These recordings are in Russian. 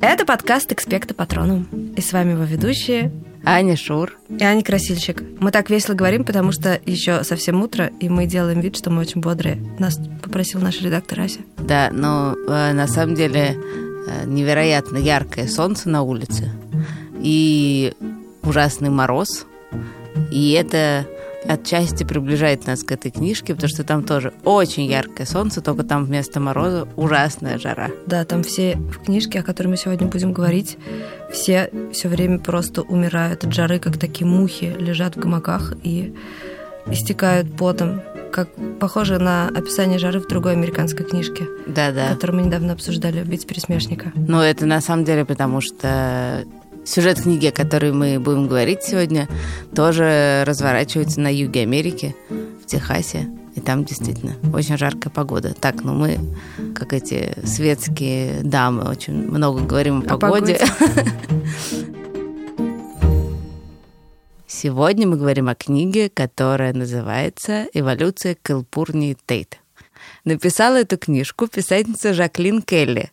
Это подкаст «Экспекта Патроном». И с вами его ведущие Аня Шур. И Аня Красильщик. Мы так весело говорим, потому что еще совсем утро, и мы делаем вид, что мы очень бодрые. Нас попросил наш редактор Ася. Да, но э, на самом деле э, невероятно яркое солнце на улице и ужасный мороз. И это отчасти приближает нас к этой книжке, потому что там тоже очень яркое солнце, только там вместо мороза ужасная жара. Да, там все в книжке, о которой мы сегодня будем говорить, все все время просто умирают от жары, как такие мухи лежат в гамаках и истекают потом, как похоже на описание жары в другой американской книжке. Да, да. Которую мы недавно обсуждали, «Убить пересмешника». Ну, это на самом деле потому, что Сюжет книги, о которой мы будем говорить сегодня, тоже разворачивается на юге Америки, в Техасе. И там действительно очень жаркая погода. Так, ну мы, как эти светские дамы, очень много говорим о, о погоде. погоде. Сегодня мы говорим о книге, которая называется «Эволюция Кэлпурни Тейт». Написала эту книжку писательница Жаклин Келли.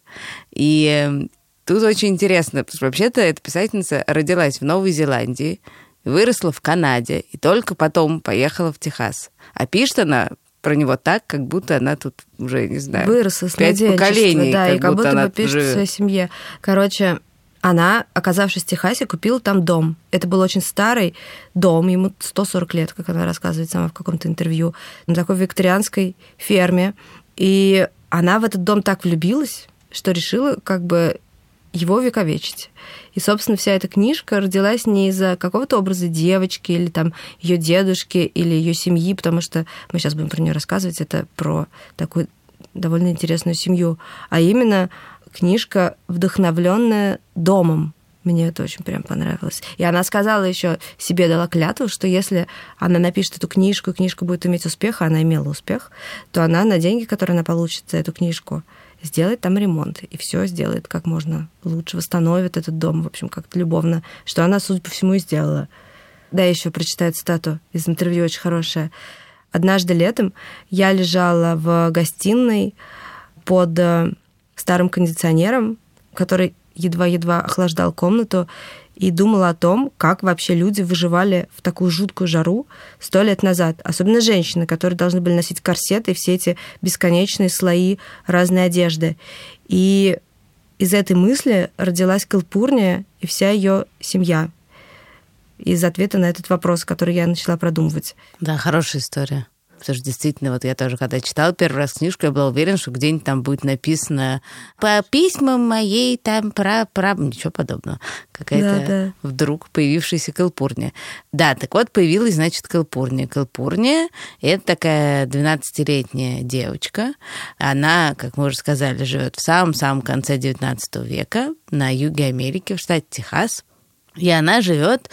И Тут очень интересно, потому что вообще-то эта писательница родилась в Новой Зеландии, выросла в Канаде и только потом поехала в Техас. А пишет она про него так, как будто она тут уже, не знаю, выросла с пять поколений. Да, как и как будто, будто бы пишет живет. своей семье. Короче, она, оказавшись в Техасе, купила там дом. Это был очень старый дом, ему 140 лет, как она рассказывает сама в каком-то интервью, на такой викторианской ферме. И она в этот дом так влюбилась, что решила как бы его вековечить. И, собственно, вся эта книжка родилась не из-за какого-то образа девочки или там ее дедушки или ее семьи, потому что мы сейчас будем про нее рассказывать, это про такую довольно интересную семью, а именно книжка, вдохновленная домом. Мне это очень прям понравилось. И она сказала еще, себе дала клятву, что если она напишет эту книжку, и книжка будет иметь успех, а она имела успех, то она на деньги, которые она получит за эту книжку, сделает там ремонт, и все сделает как можно лучше, восстановит этот дом, в общем, как-то любовно, что она, судя по всему, и сделала. Да, еще прочитаю цитату из интервью очень хорошая. Однажды летом я лежала в гостиной под э, старым кондиционером, который едва-едва охлаждал комнату, и думала о том, как вообще люди выживали в такую жуткую жару сто лет назад. Особенно женщины, которые должны были носить корсеты и все эти бесконечные слои разной одежды. И из этой мысли родилась Калпурния и вся ее семья. Из ответа на этот вопрос, который я начала продумывать. Да, хорошая история. Потому что действительно, вот я тоже, когда читала первый раз книжку, я была уверена, что где-нибудь там будет написано по письмам моей там про... про... Ничего подобного. Какая-то да, да. вдруг появившаяся Калпурния. Да, так вот появилась, значит, Калпурния. Калпурния — это такая 12-летняя девочка. Она, как мы уже сказали, живет в самом-самом конце 19 века на юге Америки, в штате Техас. И она живет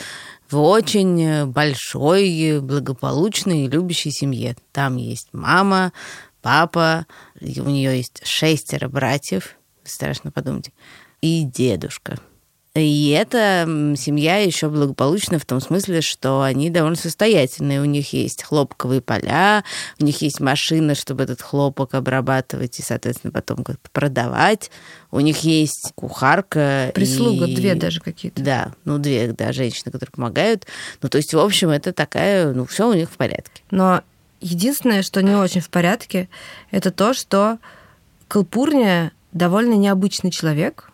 в очень большой, благополучной и любящей семье. Там есть мама, папа, у нее есть шестеро братьев, страшно подумать, и дедушка – и эта семья еще благополучна в том смысле, что они довольно состоятельные. У них есть хлопковые поля, у них есть машина, чтобы этот хлопок обрабатывать и, соответственно, потом как-то продавать. У них есть кухарка. Прислуга, и... две даже какие-то. Да, ну две, да, женщины, которые помогают. Ну, то есть, в общем, это такая, ну, все у них в порядке. Но единственное, что не очень в порядке, это то, что Калпурния довольно необычный человек –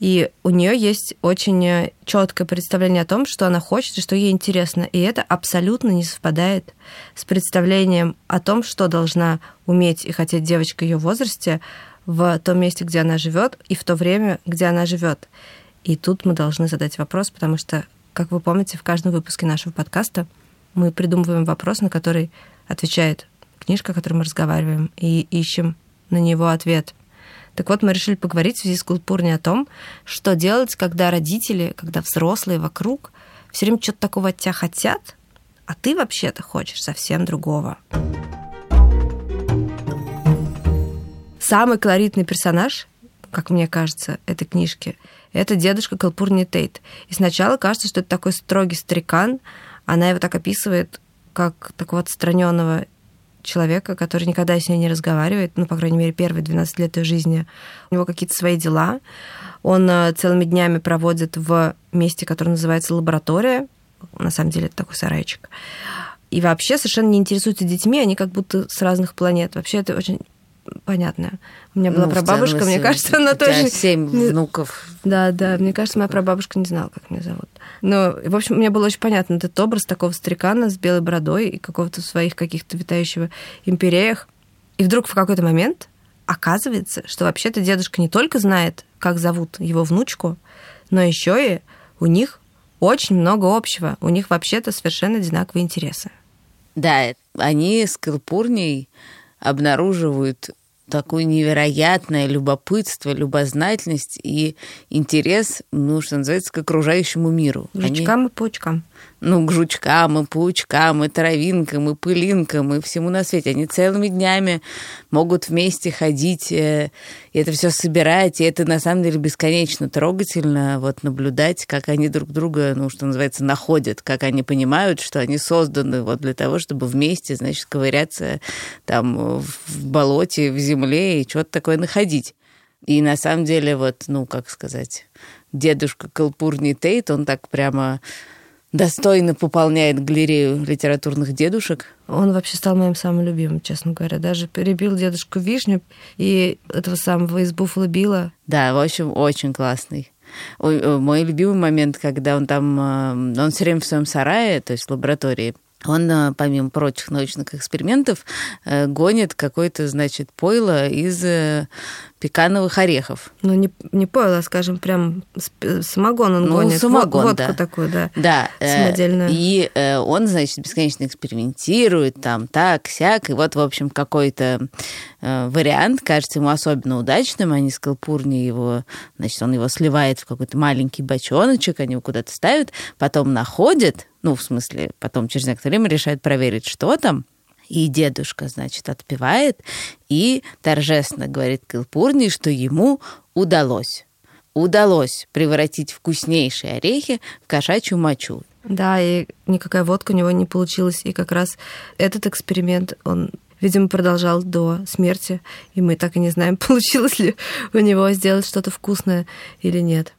и у нее есть очень э, четкое представление о том, что она хочет и что ей интересно. И это абсолютно не совпадает с представлением о том, что должна уметь и хотеть девочка ее возрасте в том месте, где она живет, и в то время, где она живет. И тут мы должны задать вопрос, потому что, как вы помните, в каждом выпуске нашего подкаста мы придумываем вопрос, на который отвечает книжка, о которой мы разговариваем, и ищем на него ответ. Так вот, мы решили поговорить в связи с культурней о том, что делать, когда родители, когда взрослые вокруг все время что-то такого от тебя хотят, а ты вообще-то хочешь совсем другого. Самый колоритный персонаж, как мне кажется, этой книжки, это дедушка Калпурни Тейт. И сначала кажется, что это такой строгий старикан. Она его так описывает, как такого отстраненного человека, который никогда с ней не разговаривает, ну, по крайней мере, первые 12 лет ее жизни. У него какие-то свои дела. Он э, целыми днями проводит в месте, которое называется лаборатория. На самом деле это такой сарайчик. И вообще совершенно не интересуется детьми, они как будто с разных планет. Вообще это очень понятно. У меня была ну, прабабушка, мне кажется, она тоже... семь внуков. Да, да, мне кажется, моя прабабушка не знала, как меня зовут. Но, в общем, мне было очень понятно этот образ такого старикана с белой бородой и какого-то своих каких-то витающего империях. И вдруг в какой-то момент оказывается, что вообще-то дедушка не только знает, как зовут его внучку, но еще и у них очень много общего. У них вообще-то совершенно одинаковые интересы. Да, они с Калпурней обнаруживают такое невероятное любопытство, любознательность и интерес, ну, что называется, к окружающему миру. Жучкам Они... и паучкам ну, к жучкам, и паучкам, и травинкам, и пылинкам, и всему на свете. Они целыми днями могут вместе ходить, э, и это все собирать, и это на самом деле бесконечно трогательно вот наблюдать, как они друг друга, ну, что называется, находят, как они понимают, что они созданы вот для того, чтобы вместе, значит, ковыряться там в болоте, в земле и что-то такое находить. И на самом деле вот, ну, как сказать, дедушка Калпурни Тейт, он так прямо достойно пополняет галерею литературных дедушек. Он вообще стал моим самым любимым, честно говоря. Даже перебил дедушку Вишню и этого самого из Буффало Билла. Да, в общем, очень классный. Мой любимый момент, когда он там, э, он все время в своем сарае, то есть в лаборатории, он, э, помимо прочих научных экспериментов, э, гонит какое-то, значит, пойло из э, пекановых орехов. Ну, не, не пойло, а, скажем, прям самогон он ну, гонит. самогон, Водку да. такую, да. Да. Самодельную. И он, значит, бесконечно экспериментирует, там, так, сяк, и вот, в общем, какой-то вариант кажется ему особенно удачным. Они с Калпурни его, значит, он его сливает в какой-то маленький бочоночек, они его куда-то ставят, потом находят, ну, в смысле, потом через некоторое время решает проверить, что там, и дедушка, значит, отпевает и торжественно говорит Кылпурни, что ему удалось. Удалось превратить вкуснейшие орехи в кошачью мочу. Да, и никакая водка у него не получилась. И как раз этот эксперимент, он видимо, продолжал до смерти, и мы так и не знаем, получилось ли у него сделать что-то вкусное или нет.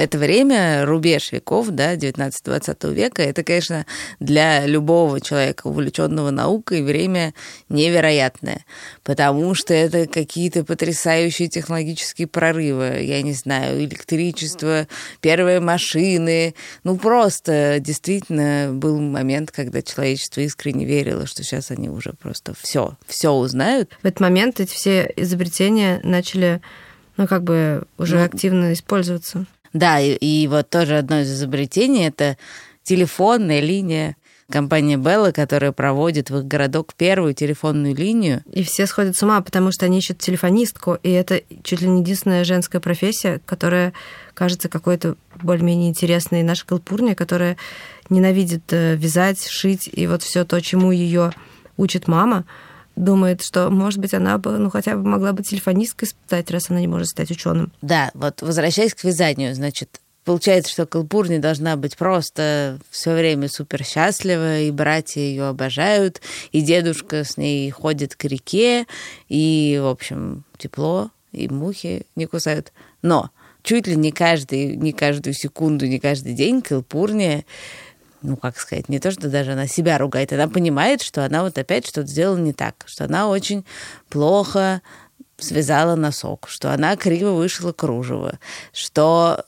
Это время, рубеж веков, да, 19-20 века, это, конечно, для любого человека, увлеченного наукой, время невероятное, потому что это какие-то потрясающие технологические прорывы, я не знаю, электричество, первые машины, ну просто действительно был момент, когда человечество искренне верило, что сейчас они уже просто все, все узнают. В этот момент эти все изобретения начали ну, как бы уже ну, активно использоваться. Да, и, и вот тоже одно из изобретений это телефонная линия компания Белла, которая проводит в их городок первую телефонную линию. И все сходят с ума, потому что они ищут телефонистку, и это чуть ли не единственная женская профессия, которая кажется какой-то более-менее интересной. Наша Калпурния, которая ненавидит э, вязать, шить, и вот все то, чему ее учит мама, думает, что, может быть, она бы, ну, хотя бы могла бы телефонисткой стать, раз она не может стать ученым. Да, вот возвращаясь к вязанию, значит, Получается, что Калпурни должна быть просто все время супер счастлива, и братья ее обожают, и дедушка с ней ходит к реке, и, в общем, тепло, и мухи не кусают. Но чуть ли не каждый, не каждую секунду, не каждый день Калпурния ну, как сказать, не то, что даже она себя ругает, она понимает, что она вот опять что-то сделала не так, что она очень плохо связала носок, что она криво вышла кружево, что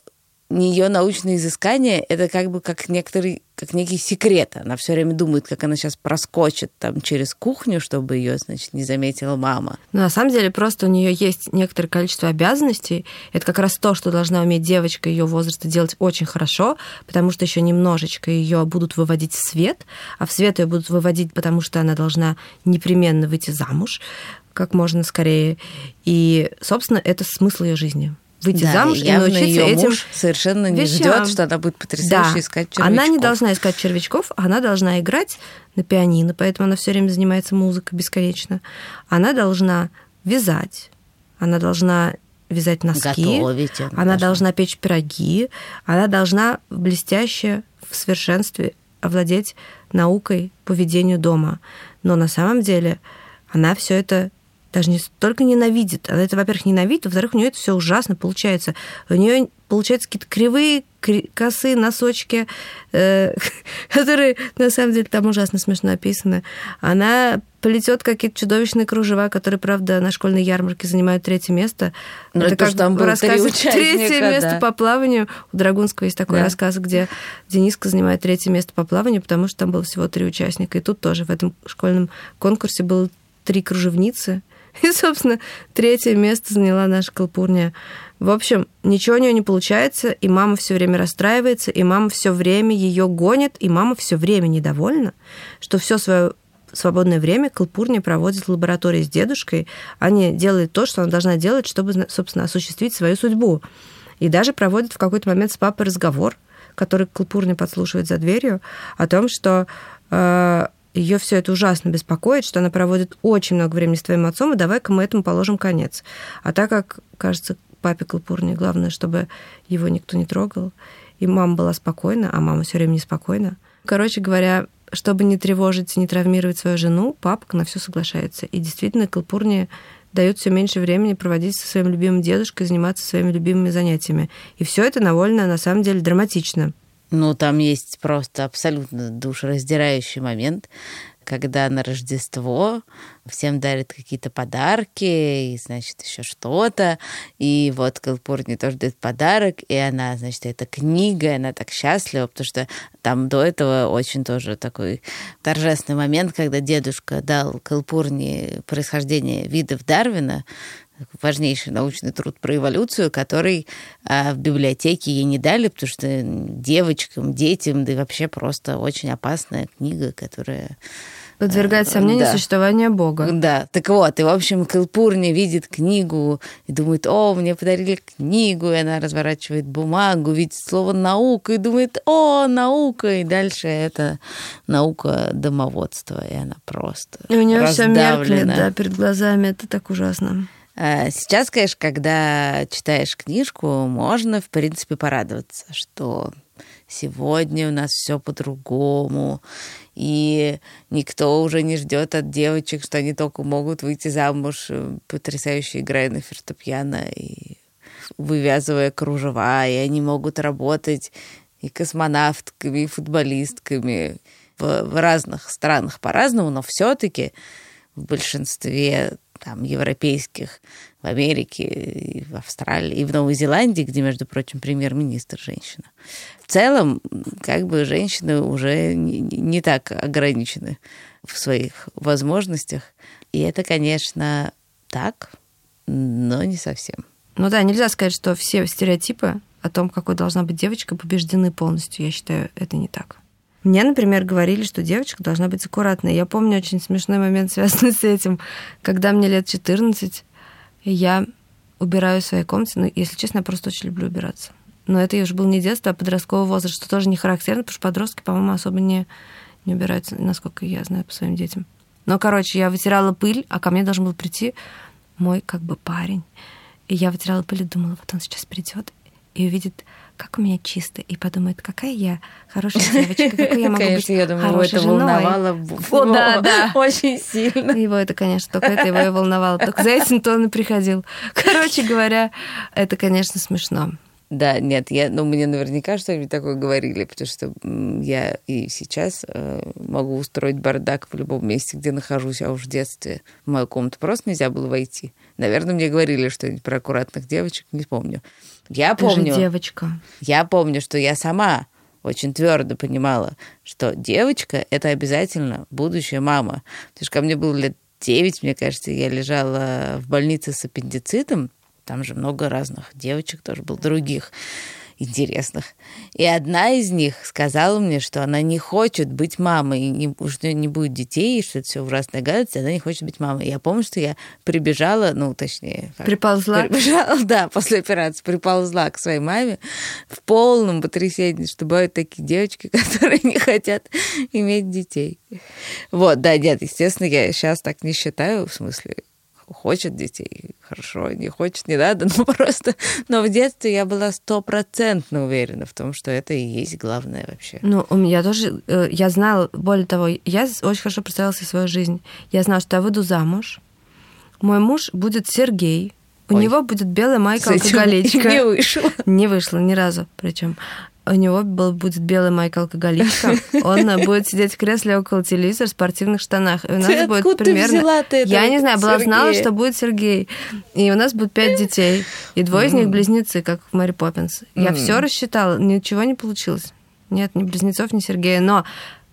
ее научные изыскания это как бы как некоторый, как некий секрет. Она все время думает, как она сейчас проскочит там через кухню, чтобы ее, значит, не заметила мама. Но на самом деле просто у нее есть некоторое количество обязанностей. Это как раз то, что должна уметь девочка ее возраста делать очень хорошо, потому что еще немножечко ее будут выводить в свет, а в свет ее будут выводить, потому что она должна непременно выйти замуж как можно скорее. И, собственно, это смысл ее жизни выйти да, замуж и, и научиться ее этим муж совершенно не вещам. ждет, что она будет потрясающе да. искать червячков. Она не должна искать червячков, она должна играть на пианино, поэтому она все время занимается музыкой бесконечно. Она должна вязать, она должна вязать носки, Готовить, она, она должна. должна печь пироги, она должна блестяще в совершенстве овладеть наукой по ведению дома. Но на самом деле она все это даже не столько ненавидит. Она это, во-первых, ненавидит, во-вторых, у нее это все ужасно получается. У нее получаются какие-то кривые косые носочки, э, которые на самом деле там ужасно смешно описаны. Она плетет какие-то чудовищные кружева, которые, правда, на школьной ярмарке занимают третье место. Но ну, это, это как там было третье да. место по плаванию. У Драгунского есть такой да. рассказ, где Дениска занимает третье место по плаванию, потому что там было всего три участника. И тут тоже в этом школьном конкурсе было три кружевницы. И, собственно, третье место заняла наша Калпурния. В общем, ничего у нее не получается, и мама все время расстраивается, и мама все время ее гонит, и мама все время недовольна, что все свое свободное время Калпурния проводит в лаборатории с дедушкой, а не делает то, что она должна делать, чтобы, собственно, осуществить свою судьбу. И даже проводит в какой-то момент с папой разговор, который Калпурния подслушивает за дверью, о том, что э, ее все это ужасно беспокоит, что она проводит очень много времени с твоим отцом, и давай-ка мы этому положим конец. А так как, кажется, папе Калпурне главное, чтобы его никто не трогал, и мама была спокойна, а мама все время неспокойна. Короче говоря, чтобы не тревожить и не травмировать свою жену, папка на все соглашается. И действительно, Калпурния дает все меньше времени проводить со своим любимым дедушкой, заниматься своими любимыми занятиями. И все это довольно, на самом деле, драматично. Ну, там есть просто абсолютно душераздирающий момент, когда на Рождество всем дарят какие-то подарки, и, значит, еще что-то. И вот Калпурни тоже дает подарок, и она, значит, это книга, и она так счастлива, потому что там до этого очень тоже такой торжественный момент, когда дедушка дал Калпурни происхождение видов Дарвина, важнейший научный труд про эволюцию, который а, в библиотеке ей не дали, потому что девочкам, детям, да и вообще просто очень опасная книга, которая Подвергает сомнению да. существование Бога. Да. Так вот, и, в общем, Калпурни видит книгу и думает, о, мне подарили книгу, и она разворачивает бумагу, видит слово «наука» и думает, о, наука, и дальше это наука домоводства, и она просто И у нее все меркнет, да, перед глазами, это так ужасно. А сейчас, конечно, когда читаешь книжку, можно, в принципе, порадоваться, что сегодня у нас все по-другому, и никто уже не ждет от девочек, что они только могут выйти замуж, э, потрясающе играя на фортепиано и вывязывая кружева, и они могут работать и космонавтками, и футболистками в, в разных странах по-разному, но все-таки в большинстве там, европейских, в Америке, и в Австралии, и в Новой Зеландии, где, между прочим, премьер-министр женщина. В целом, как бы женщины уже не, не так ограничены в своих возможностях. И это, конечно, так, но не совсем. Ну да, нельзя сказать, что все стереотипы о том, какой должна быть девочка, побеждены полностью. Я считаю, это не так. Мне, например, говорили, что девочка должна быть аккуратной. Я помню очень смешной момент, связанный с этим, когда мне лет 14, и я убираю в своей комнате. Ну, если честно, я просто очень люблю убираться. Но это уже был не детство, а подростковый возраст, что тоже не характерно, потому что подростки, по-моему, особо не, не убираются, насколько я знаю по своим детям. Но, короче, я вытирала пыль, а ко мне должен был прийти мой как бы парень. И я вытирала пыль и думала, вот он сейчас придет и увидит как у меня чисто, и подумает, какая я хорошая девочка, какой я могу конечно, быть я думаю, его это женой. волновало О, да, да. очень сильно. Его это, конечно, только это его и волновало. Только за этим-то он и приходил. Короче говоря, это, конечно, смешно. Да, нет, я, ну, мне наверняка что-нибудь такое говорили, потому что я и сейчас э, могу устроить бардак в любом месте, где нахожусь, а уж в детстве в мою комнату просто нельзя было войти. Наверное, мне говорили что-нибудь про аккуратных девочек, не помню. Я Ты помню. Же девочка. Я помню, что я сама очень твердо понимала, что девочка это обязательно будущая мама. Потому что ко мне было лет 9, мне кажется, я лежала в больнице с аппендицитом. Там же много разных девочек тоже было, других интересных. И одна из них сказала мне, что она не хочет быть мамой, и не, что не будет детей, и что это все ужасная гадость, и она не хочет быть мамой. Я помню, что я прибежала, ну, точнее... Как, приползла? Прибежала, да, после операции приползла к своей маме в полном потрясении, что бывают такие девочки, которые не хотят иметь детей. Вот, да, нет, естественно, я сейчас так не считаю, в смысле, хочет детей, хорошо, не хочет, не надо, но просто... Но в детстве я была стопроцентно уверена в том, что это и есть главное вообще. Ну, у меня тоже... Э, я знала, более того, я очень хорошо представила себе свою жизнь. Я знала, что я выйду замуж, мой муж будет Сергей, у Ой. него будет белая майка алкоголичка. Не вышло. Не вышло ни разу, причем у него был, будет белый майк алкоголичка. Он будет сидеть в кресле около телевизора в спортивных штанах. И у нас ты будет примерно. Взяла ты Я не знаю, была знала, что будет Сергей. И у нас будет пять детей. И двое из них близнецы, как в Мэри Поппинс. Я все рассчитала, ничего не получилось. Нет, ни близнецов, ни Сергея. Но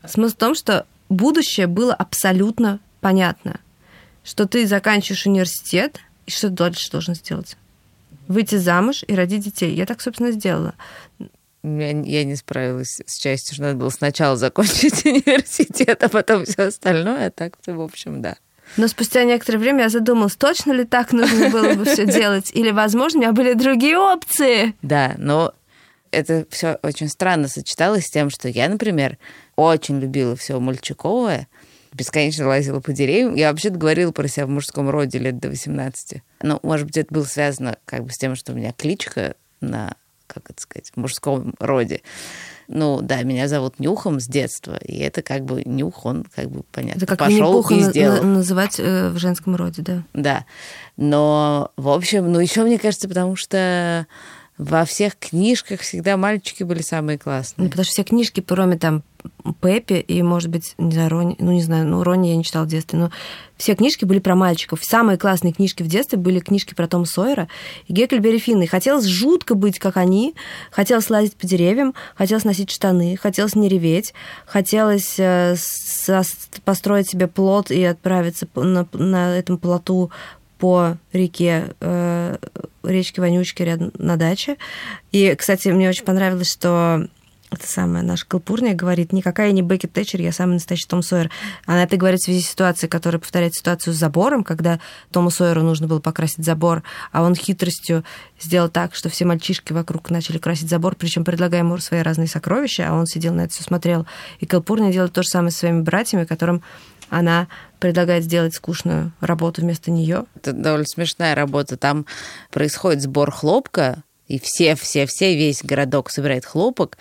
смысл в том, что будущее было абсолютно понятно. Что ты заканчиваешь университет, и что дальше должен сделать? Выйти замуж и родить детей. Я так, собственно, сделала. Я, я не справилась с частью, что надо было сначала закончить университет, а потом все остальное. А так, в общем, да. Но спустя некоторое время я задумалась, точно ли так нужно было бы все делать? Или, возможно, у меня были другие опции? Да, но это все очень странно сочеталось с тем, что я, например, очень любила все мальчиковое, бесконечно лазила по деревьям. Я вообще-то говорила про себя в мужском роде лет до 18. Ну, может быть, это было связано как бы с тем, что у меня кличка на как это сказать, в мужском роде. Ну, да, меня зовут Нюхом с детства, и это как бы Нюх, он как бы, понятно, это как пошел и сделал. На- называть э, в женском роде, да. Да, но, в общем, ну, еще мне кажется, потому что во всех книжках всегда мальчики были самые классные. Ну, потому что все книжки, кроме там Пеппи и, может быть, не знаю, Рони, ну, не знаю, ну, Рони я не читала в детстве, но все книжки были про мальчиков. Самые классные книжки в детстве были книжки про Тома Сойера и Гекльберри Финна. И хотелось жутко быть, как они. Хотелось лазить по деревьям, хотелось носить штаны, хотелось не реветь, хотелось э, построить себе плод и отправиться на, на этом плоту по реке, э, речке Вонючки рядом на даче. И, кстати, мне очень понравилось, что это самая наша Калпурния говорит, никакая не Бекки Тэтчер, я самый настоящий Том Сойер. Она это говорит в связи с ситуацией, которая повторяет ситуацию с забором, когда Тому Сойеру нужно было покрасить забор, а он хитростью сделал так, что все мальчишки вокруг начали красить забор, причем предлагая ему свои разные сокровища, а он сидел на это все смотрел. И Калпурния делает то же самое со своими братьями, которым она предлагает сделать скучную работу вместо нее. Это довольно смешная работа. Там происходит сбор хлопка, и все-все-все, весь городок собирает хлопок,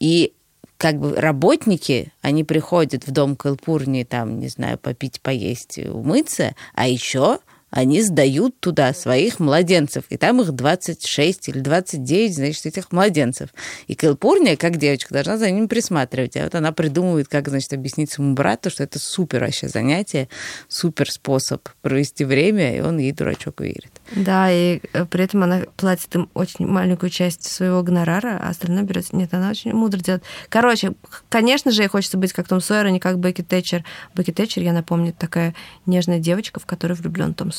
и как бы работники, они приходят в дом Калпурни, там, не знаю, попить, поесть, умыться, а еще они сдают туда своих младенцев, и там их 26 или 29, значит, этих младенцев. И Кэлпурния, как девочка, должна за ними присматривать. А вот она придумывает, как, значит, объяснить своему брату, что это супер вообще занятие, супер способ провести время, и он ей, дурачок, верит. Да, и э, при этом она платит им очень маленькую часть своего гонорара, а остальное берет. Нет, она очень мудро делает. Короче, конечно же, ей хочется быть как Том Сойер, а не как Бекки Тэтчер. Бекки Тэтчер, я напомню, такая нежная девочка, в которую влюблен Том.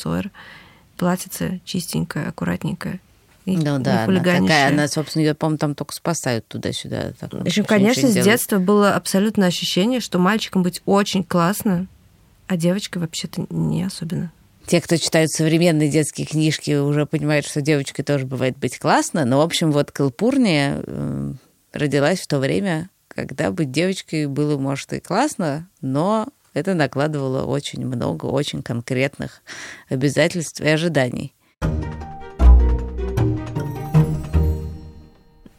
Платьице чистенькое, аккуратненькое. И ну да, она такая, она, собственно, ее, по-моему, там только спасают туда-сюда. В общем, конечно, с детства было абсолютно ощущение, что мальчикам быть очень классно, а девочкой вообще-то не особенно. Те, кто читают современные детские книжки, уже понимают, что девочкой тоже бывает быть классно. Но, в общем, вот Калпурния э, родилась в то время, когда быть девочкой было, может, и классно, но это накладывало очень много очень конкретных обязательств и ожиданий.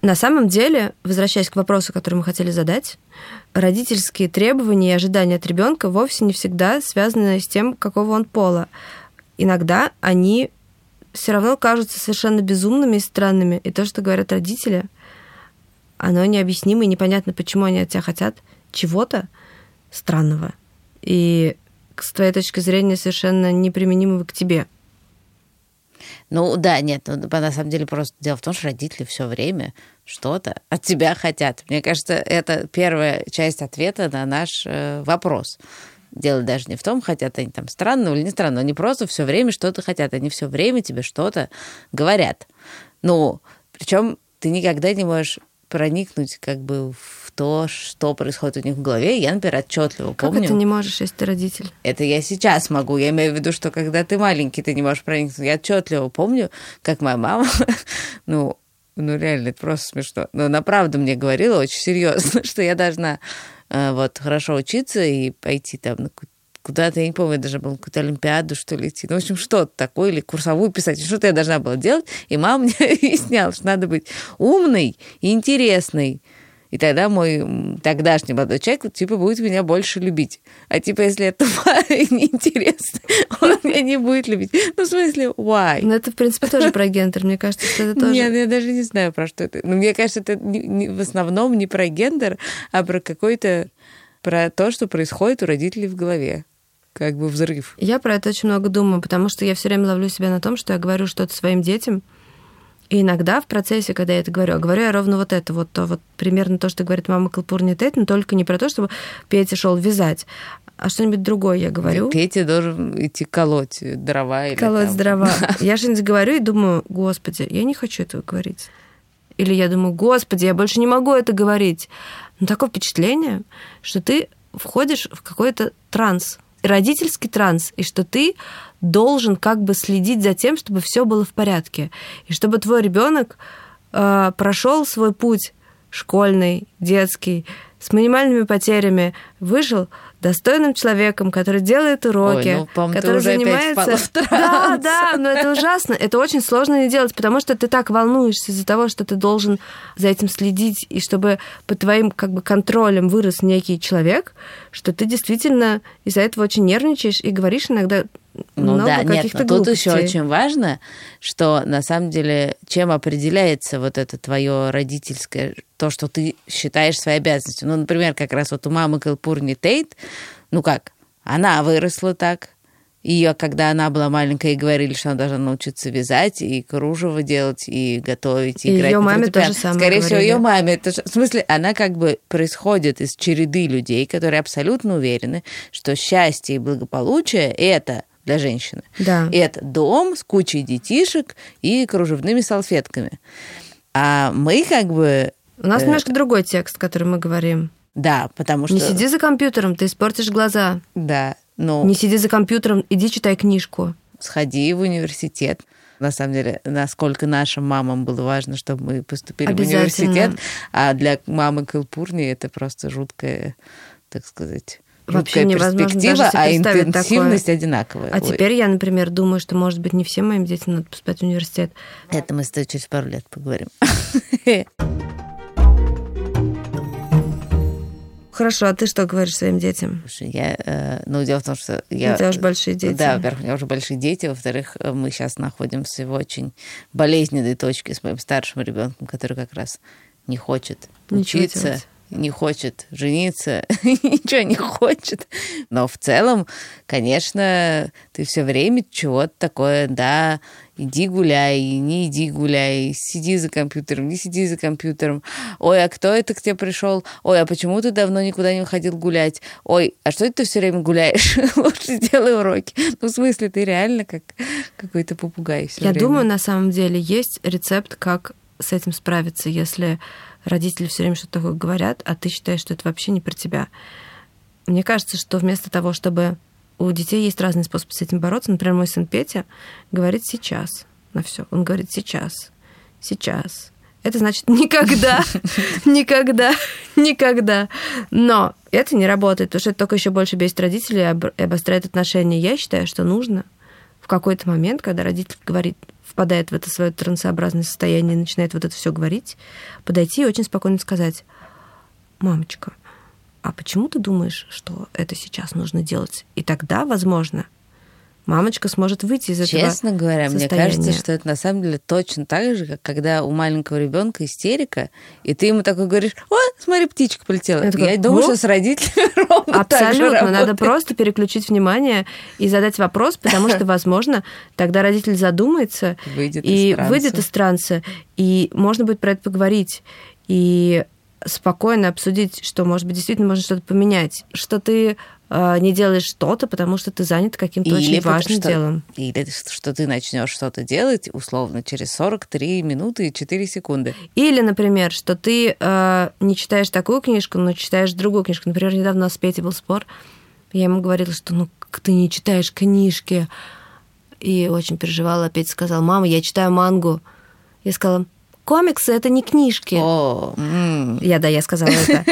На самом деле, возвращаясь к вопросу, который мы хотели задать, родительские требования и ожидания от ребенка вовсе не всегда связаны с тем, какого он пола. Иногда они все равно кажутся совершенно безумными и странными. И то, что говорят родители, оно необъяснимо и непонятно, почему они от тебя хотят чего-то странного. И с твоей точки зрения совершенно неприменимого к тебе. Ну да, нет, ну, на самом деле просто дело в том, что родители все время что-то от тебя хотят. Мне кажется, это первая часть ответа на наш э, вопрос. Дело даже не в том, хотят они там странно или не странно, они просто все время что-то хотят, они все время тебе что-то говорят. Ну, причем ты никогда не можешь проникнуть как бы в то, что происходит у них в голове. Я, например, отчетливо помню. Как это не можешь, если ты родитель? Это я сейчас могу. Я имею в виду, что когда ты маленький, ты не можешь проникнуть. Я отчетливо помню, как моя мама, ну, ну реально, это просто смешно. Но она правда мне говорила очень серьезно, что я должна э, вот хорошо учиться и пойти там на куда-то, я не помню, я должна была какую-то олимпиаду, что ли, идти. Ну, в общем, что-то такое, или курсовую писать, что-то я должна была делать. И мама мне объясняла, что надо быть умной и интересной. И тогда мой тогдашний молодой человек, типа, будет меня больше любить. А типа, если это неинтересно, он меня не будет любить. Ну, в смысле, why? Ну, это, в принципе, тоже про гендер. Мне кажется, что это тоже... Нет, я даже не знаю, про что это. Но мне кажется, это в основном не про гендер, а про какой-то... про то, что происходит у родителей в голове как бы взрыв. Я про это очень много думаю, потому что я все время ловлю себя на том, что я говорю что-то своим детям, и иногда в процессе, когда я это говорю, а говорю я ровно вот это, вот, то, вот примерно то, что говорит мама Калпурни Тейт, но только не про то, чтобы Петя шел вязать, а что-нибудь другое я говорю. Петя должен идти колоть дрова. Или колоть там. дрова. Я что-нибудь говорю и думаю, господи, я не хочу этого говорить. Или я думаю, господи, я больше не могу это говорить. Но такое впечатление, что ты входишь в какой-то транс, родительский транс, и что ты должен как бы следить за тем, чтобы все было в порядке, и чтобы твой ребенок э, прошел свой путь школьный, детский, с минимальными потерями, выжил достойным человеком, который делает уроки, Ой, ну, который занимается... Да, да, но это ужасно. Это очень сложно не делать, потому что ты так волнуешься из-за того, что ты должен за этим следить, и чтобы под твоим как бы контролем вырос некий человек, что ты действительно из-за этого очень нервничаешь и говоришь иногда ну много да, нет, но тут еще очень важно, что на самом деле чем определяется вот это твое родительское, то, что ты считаешь своей обязанностью. Ну, например, как раз вот у мамы Калпурни Тейт, ну как, она выросла так, ее, когда она была маленькая, и говорили, что она должна научиться вязать, и кружево делать, и готовить, и, и играть. Ее маме тоже самое Скорее говорили. всего, ее маме. Это, в смысле, она как бы происходит из череды людей, которые абсолютно уверены, что счастье и благополучие – это для женщины. Да. И это дом с кучей детишек и кружевными салфетками. А мы как бы... У нас э... немножко другой текст, который мы говорим. Да, потому что... Не сиди за компьютером, ты испортишь глаза. Да, ну... Не сиди за компьютером, иди читай книжку. Сходи в университет. На самом деле, насколько нашим мамам было важно, чтобы мы поступили в университет, а для мамы Калпурни это просто жуткая, так сказать, Вообще перспектива, а интенсивность такое. одинаковая. А Ой. теперь я, например, думаю, что, может быть, не всем моим детям надо поступать в университет. Это мы с тобой через пару лет поговорим. Хорошо, а ты что говоришь своим детям? Слушай, я, э, ну, дело в том, что я... У тебя уже большие дети. Да, во-первых, у меня уже большие дети, во-вторых, мы сейчас находимся в очень болезненной точке с моим старшим ребенком, который как раз не хочет Ничего учиться. Делать не хочет жениться, ничего не хочет. Но в целом, конечно, ты все время чего-то такое, да, иди гуляй, не иди гуляй, сиди за компьютером, не сиди за компьютером. Ой, а кто это к тебе пришел? Ой, а почему ты давно никуда не уходил гулять? Ой, а что это ты все время гуляешь? Лучше сделай уроки. Ну, в смысле, ты реально как какой-то попугай. Я время. думаю, на самом деле есть рецепт, как с этим справиться, если родители все время что-то такое говорят, а ты считаешь, что это вообще не про тебя. Мне кажется, что вместо того, чтобы у детей есть разные способы с этим бороться, например, мой сын Петя говорит сейчас на все. Он говорит сейчас, сейчас. Это значит никогда, никогда, никогда. Но это не работает, потому что это только еще больше бесит родителей и обостряет отношения. Я считаю, что нужно в какой-то момент, когда родитель говорит, впадает в это свое трансообразное состояние начинает вот это все говорить, подойти и очень спокойно сказать, мамочка, а почему ты думаешь, что это сейчас нужно делать? И тогда, возможно, мамочка сможет выйти из этого Честно говоря, состояния. мне кажется, что это на самом деле точно так же, как когда у маленького ребенка истерика, и ты ему такой говоришь, о, смотри, птичка полетела. Я, такой, Я думаю, что с родителями ровно Абсолютно. Надо просто переключить внимание и задать вопрос, потому что, возможно, тогда родитель задумается выйдет и из выйдет из транса, и можно будет про это поговорить. И спокойно обсудить, что, может быть, действительно можно что-то поменять, что ты не делаешь что-то, потому что ты занят каким-то или очень важным что, делом. Или что ты начнешь что-то делать, условно, через 43 минуты и 4 секунды. Или, например, что ты э, не читаешь такую книжку, но читаешь другую книжку. Например, недавно у нас с Петей был спор. Я ему говорила, что ну ты не читаешь книжки. И очень переживала. Петя сказал, мама, я читаю мангу. Я сказала, комиксы это не книжки. О, м. Я, да, я сказала это.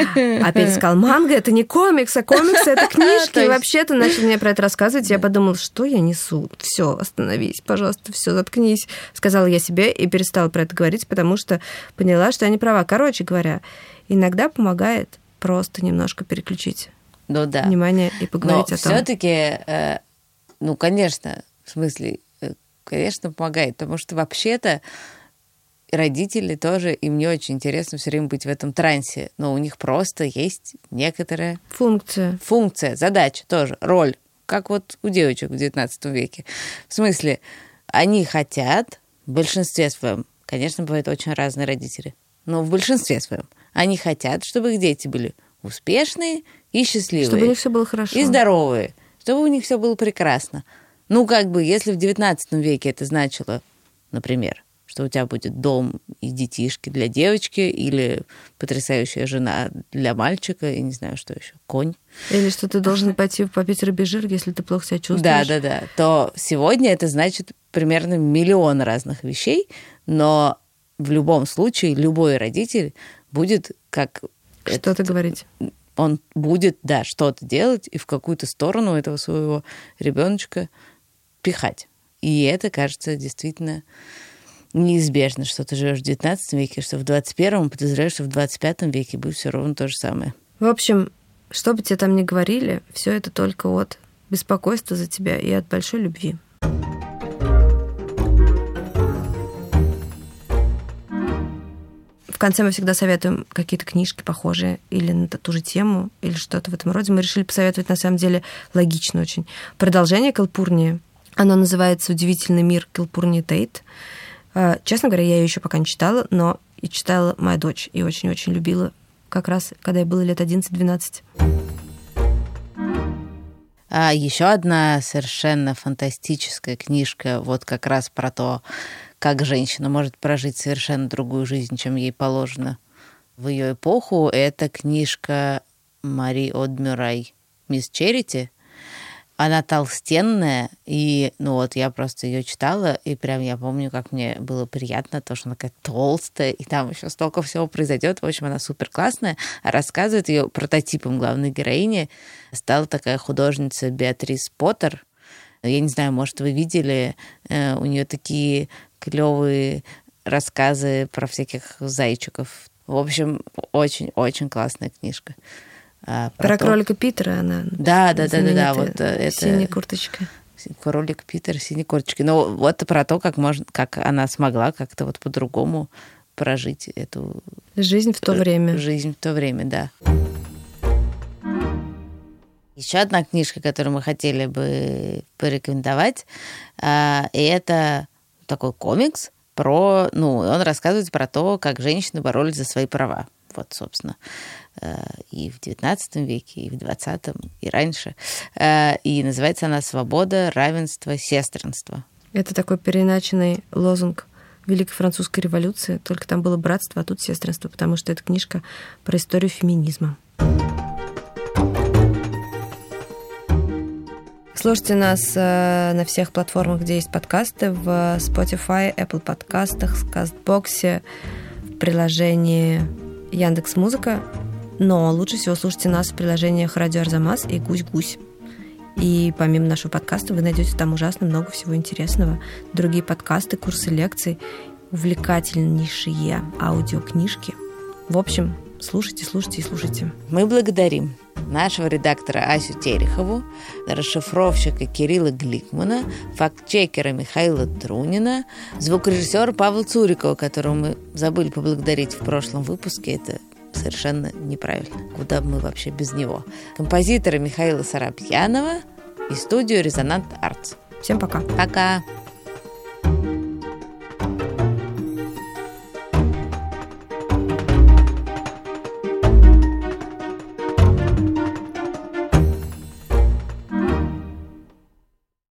А Петя сказал, манга это не комикс, а комиксы это книжки. И вообще-то начал мне про это рассказывать. Я подумала, что я несу? Все, остановись, пожалуйста, все, заткнись. Сказала я себе и перестала про это говорить, потому что поняла, что я не права. Короче говоря, иногда помогает просто немножко переключить Ну да. внимание и Но поговорить о том. все-таки, ну, конечно, в смысле, э, конечно, помогает, потому что вообще-то родители тоже, им не очень интересно все время быть в этом трансе, но у них просто есть некоторая Функция. функция, задача тоже, роль, как вот у девочек в XIX веке. В смысле, они хотят, в большинстве своем, конечно, бывают очень разные родители, но в большинстве своем, они хотят, чтобы их дети были успешные и счастливые. Чтобы у них все было хорошо. И здоровые, чтобы у них все было прекрасно. Ну, как бы, если в XIX веке это значило, например, что у тебя будет дом и детишки для девочки или потрясающая жена для мальчика, и не знаю, что еще, конь. Или что ты должен пойти попить рыбий-жир, если ты плохо себя Да, чувствуешь. да, да. То сегодня это значит примерно миллион разных вещей, но в любом случае любой родитель будет как Что-то говорить. он будет, да, что-то делать и в какую-то сторону этого своего ребеночка пихать. И это, кажется, действительно неизбежно, что ты живешь в 19 веке, что в 21 подозреваю, что в 25 веке будет все ровно то же самое. В общем, что бы тебе там ни говорили, все это только от беспокойства за тебя и от большой любви. В конце мы всегда советуем какие-то книжки похожие или на ту же тему, или что-то в этом роде. Мы решили посоветовать, на самом деле, логично очень. Продолжение Калпурнии. Оно называется «Удивительный мир Калпурнии Тейт». А, Честно говоря, я ее еще пока не читала, но и читала моя дочь, и очень-очень любила как раз, когда ей было лет 11-12. А еще одна совершенно фантастическая книжка, вот как раз про то, как женщина может прожить совершенно другую жизнь, чем ей положено в ее эпоху, это книжка Мари Одмюрай «Мисс Черити». Она толстенная, и, ну вот, я просто ее читала, и прям я помню, как мне было приятно, то, что она такая толстая, и там еще столько всего произойдет. В общем, она супер классная. А рассказывает ее прототипом главной героини. Стала такая художница Беатрис Поттер. Я не знаю, может, вы видели, э, у нее такие клевые рассказы про всяких зайчиков. В общем, очень-очень классная книжка. А, Про то- кролика Питера она. Да, да, да, да, да, вот э, это Синяя курточка. кролик Питер, синей курточки. Ну, вот про то, как можно, как она смогла как-то вот по-другому прожить эту Жизнь в то время. жизнь в то время, да. Еще одна книжка, которую мы хотели бы порекомендовать, а, и это такой комикс про, ну, он рассказывает про то, как женщины боролись за свои права. Вот, собственно, э, и в XIX веке, и в XX, и раньше. Э, И называется она «Свобода, равенство, сестринство». Это такой переиначенный лозунг Великой Французской революции, только там было братство, а тут сестринство, потому что это книжка про историю феминизма. Слушайте нас э, на всех платформах, где есть подкасты, в Spotify, Apple подкастах, Кастбоксе, в приложении Яндекс Музыка. Но лучше всего слушайте нас в приложениях Радио Арзамас и Гусь-Гусь. И помимо нашего подкаста вы найдете там ужасно много всего интересного. Другие подкасты, курсы лекций, увлекательнейшие аудиокнижки. В общем, слушайте, слушайте и слушайте. Мы благодарим нашего редактора Асю Терехову, расшифровщика Кирилла Гликмана, фактчекера Михаила Трунина, звукорежиссера Павла Цурикова, которого мы забыли поблагодарить в прошлом выпуске. Это совершенно неправильно. Куда бы мы вообще без него? Композитора Михаила Сарабьянова и студию «Резонант Артс». Всем пока. Пока!